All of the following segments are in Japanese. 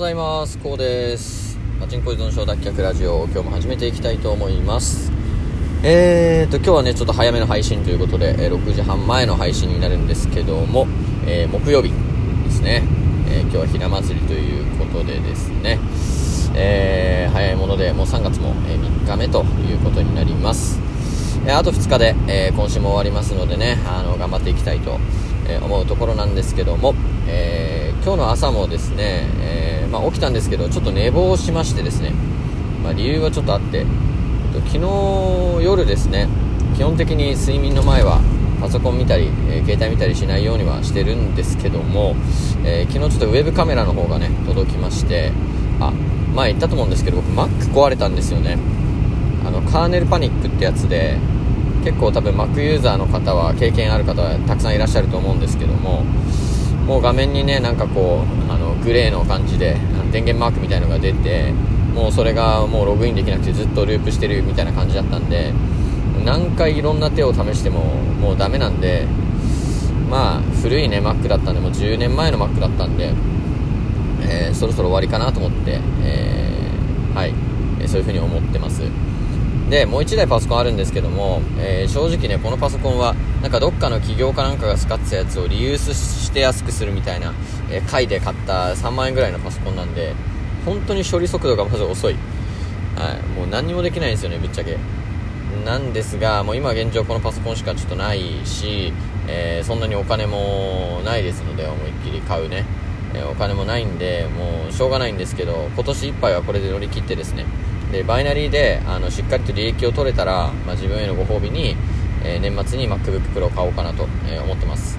ございます。こうです。パチンコ依存症脱却ラジオ今日も始めていきたいと思います。えーと今日はねちょっと早めの配信ということで、え、6時半前の配信になるんですけども、えー、木曜日ですね、えー、今日はひな祭りということでですね。えー、早いものでもう3月も、え3日目ということになります、えあと2日で、え今週も終わりますのでねあの頑張っていきたいと、え思うところなんですけども、え今日の朝もですね、えまあ、起きたんですけどちょっと寝坊しましてですね、まあ、理由はちょっとあってえっと昨日夜ですね基本的に睡眠の前はパソコン見たり、えー、携帯見たりしないようにはしてるんですけども、えー、昨日ちょっとウェブカメラの方がね届きましてあ前言ったと思うんですけど僕 Mac 壊れたんですよね。あのカーネルパニックってやつで結構多分 Mac ユーザーの方は経験ある方はたくさんいらっしゃると思うんですけどももう画面にねなんかこうあのグレーの感じで電源マークみたいのが出てもうそれがもうログインできなくてずっとループしてるみたいな感じだったんで何回いろんな手を試してももうダメなんでまあ古いね Mac だったんでもう10年前の Mac だったんでえー、そろそろ終わりかなと思って、えー、はい、えそういう風に思ってます。で、もう1台パソコンあるんですけども、えー、正直ね、このパソコンは、なんかどっかの企業かなんかが使ってたやつをリユースして安くするみたいな、えー、回で買った3万円ぐらいのパソコンなんで、本当に処理速度がまず遅い。はい、もう何にもできないんですよね、ぶっちゃけ。なんですが、もう今現状このパソコンしかちょっとないし、えー、そんなにお金もないですので、思いっきり買うね。えお金もないんで、もうしょうがないんですけど、今年いっぱいはこれで乗り切ってですね、で、バイナリーで、あの、しっかりと利益を取れたら、まあ、自分へのご褒美に、えー、年末に MacBook Pro を買おうかなと、えー、思ってます。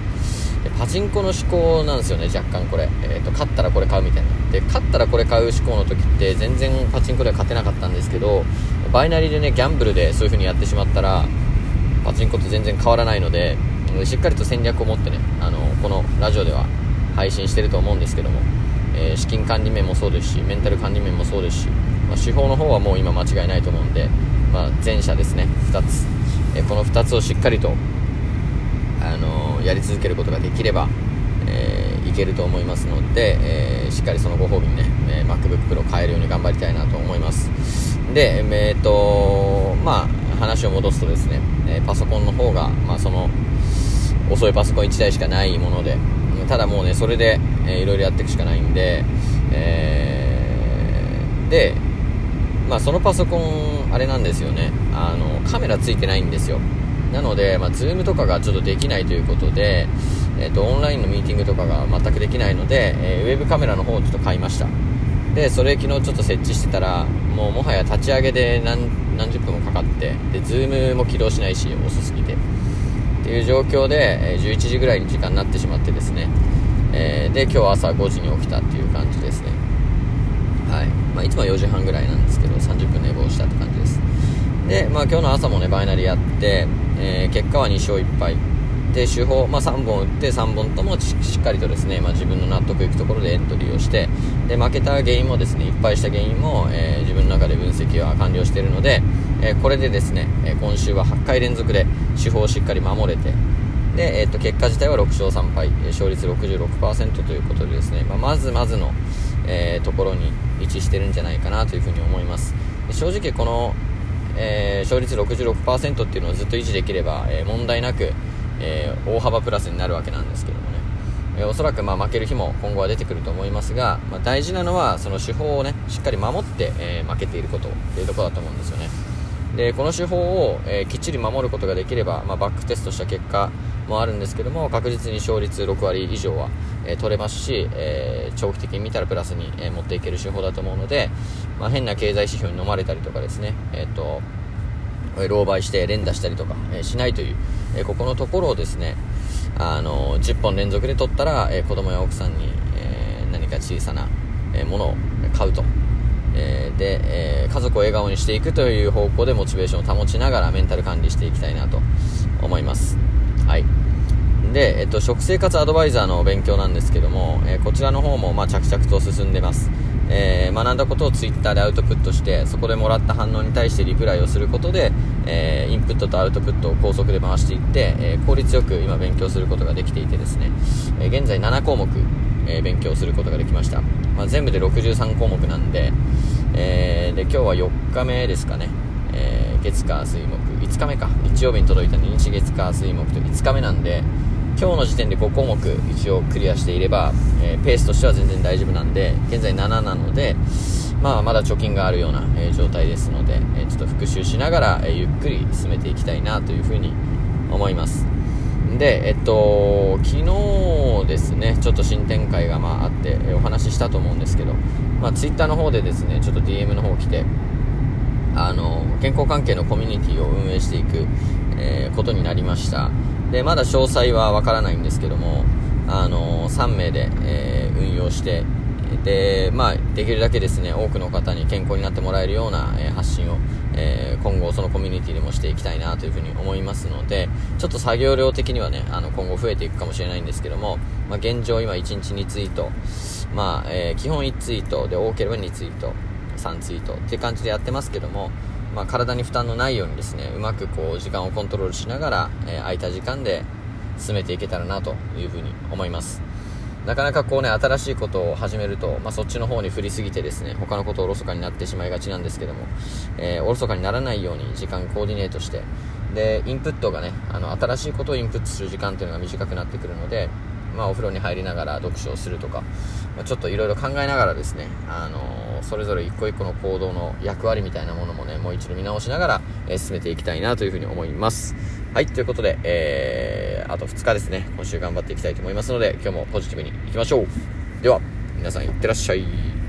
でパチンコの思考なんですよね、若干これ。えっ、ー、と、勝ったらこれ買うみたいな。で、勝ったらこれ買う思考の時って全然パチンコでは勝てなかったんですけど、バイナリーでね、ギャンブルでそういう風にやってしまったら、パチンコと全然変わらないので、しっかりと戦略を持ってね、あの、このラジオでは配信してると思うんですけども、えー、資金管理面もそうですしメンタル管理面もそうですし、まあ、手法の方はもう今間違いないと思うんで、まあ、前者ですね。2つ、えー、この2つをしっかりと、あのー、やり続けることができれば、え、いけると思いますので、えしっかりそのご褒美にね、え MacBook Pro 買えるように頑張りたいなと思います。でえっ、とまあ話を戻すとですね、えパソコンの方が、まあ、その遅いパソコン1台しかないもので、ただもうね、それで、えー、いろいろやっていくしかないんで、えー、で、まあそのパソコン、あれなんですよね、あの、カメラついてないんですよ。なので、まあ、 Zoom とかがちょっとできないということで、えっ、ー、と、オンラインのミーティングとかが全くできないので、えー、ウェブカメラの方をちょっと買いました。で、それ昨日ちょっと設置してたら、もうもはや立ち上げで何何十分もかかって、で、 Zoom も起動しないし、遅すぎて。っていう状況で、え11時ぐらいに時間になってしまってですね、えー、で今日朝5時に起きたっていう感じですね。はい、まあ、いつもは4時半ぐらいなんですけど30分寝坊したって感じです。で、まあ、今日の朝もねバイナリーやって、えー、結果は2勝1敗。で手法、まあ、3本打って3本ともしっかりとですね、まあ、自分の納得いくところでエントリーをしてで負けた原因もですねいっぱいした原因も、えー、自分の中で分析は完了しているので、えー、これでですね、え今週は8回連続で手法をしっかり守れてで、えー、と結果自体は6勝3敗勝率66%ということでですね、まあ、まずまずの、えー、ところに位置してるんじゃないかなというふうに思います。正直この、えー、勝率66%っていうのをずっと維持できれば、えー、問題なく、えー、大幅プラスになるわけなんですけどもね、えー、おそらくまあ負ける日も今後は出てくると思いますが、まあ、大事なのはその手法をねしっかり守って、え負けていることというところだと思うんですよね。でこの手法を、えきっちり守ることができれば、まあ、バックテストした結果もあるんですけども確実に勝率6割以上は、え、取れますし、えー、長期的に見たらプラスに、え、持っていける手法だと思うので、まあ、変な経済指標に飲まれたりとかですね、えーと、狼狽して連打したりとか、えしないという、えここのところをですねあの10本連続で取ったら、え子供や奥さんに、え何か小さな、えものを買うと。えで、え家族を笑顔にしていくという方向でモチベーションを保ちながらメンタル管理していきたいなと思います。はい。で、えっと、食生活アドバイザーの勉強なんですけども、え、こちらの方も、ま、着々と進んでます。えー、学んだことをツイッターでアウトプットして、そこでもらった反応に対してリプライをすることで、えー、インプットとアウトプットを高速で回していって、え効率よく今勉強することができていてですね、え現在7項目、え、勉強することができました。まあ、全部で63項目なんで、え、で、今日は4日目ですかね。え、月火水木、5日目か。日曜日に届いた日月火水木と5日目なんで、今日の時点で5項目一応クリアしていれば、えー、ペースとしては全然大丈夫なんで、現在7なので、まあ、まだ貯金があるような、えー、状態ですので、えー、ちょっと復習しながら、え、ゆっくり進めていきたいなというふうに思います。で、えっと、昨日ですね、ちょっと新展開がまああって、えお話ししたと思うんですけど、まあ、ツイッターの方でですね、ちょっと DM の方来て、あの、健康関係のコミュニティを運営していく、え、ことになりました。で、まだ詳細はわからないんですけども、あの、3名で、えー、運用してで、まあ、できるだけですね、多くの方に健康になってもらえるような、えー、発信を、えー、今後そのコミュニティでもしていきたいなというふうに思いますので、ちょっと作業量的にはね、あの、今後増えていくかもしれないんですけども、まあ、現状今1日2ツイート、まあ、えー、基本1ツイートで多ければ2ツイート、3ツイートっていう感じでやってますけども、まあ、体に負担のないようにですね、うまくこう、時間をコントロールしながら、え空いた時間で進めていけたらなというふうに思います。なかなかこうね、新しいことを始めると、まあ、そっちの方に振りすぎてですね、他のことをおろそかになってしまいがちなんですけども、えー、おろそかにならないように時間コーディネートして、で、インプットがね、あの、新しいことをインプットする時間っていうのが短くなってくるので、まあ、お風呂に入りながら読書をするとか、まあ、ちょっといろいろ考えながらですね、あのー、それぞれ一個一個の行動の役割みたいなものもね、もう一度見直しながら、えー、進めていきたいなというふうに思います。はい、ということで、えー、あと2日ですね、今週頑張っていきたいと思いますので、今日もポジティブにいきましょう。では、皆さんいってらっしゃい。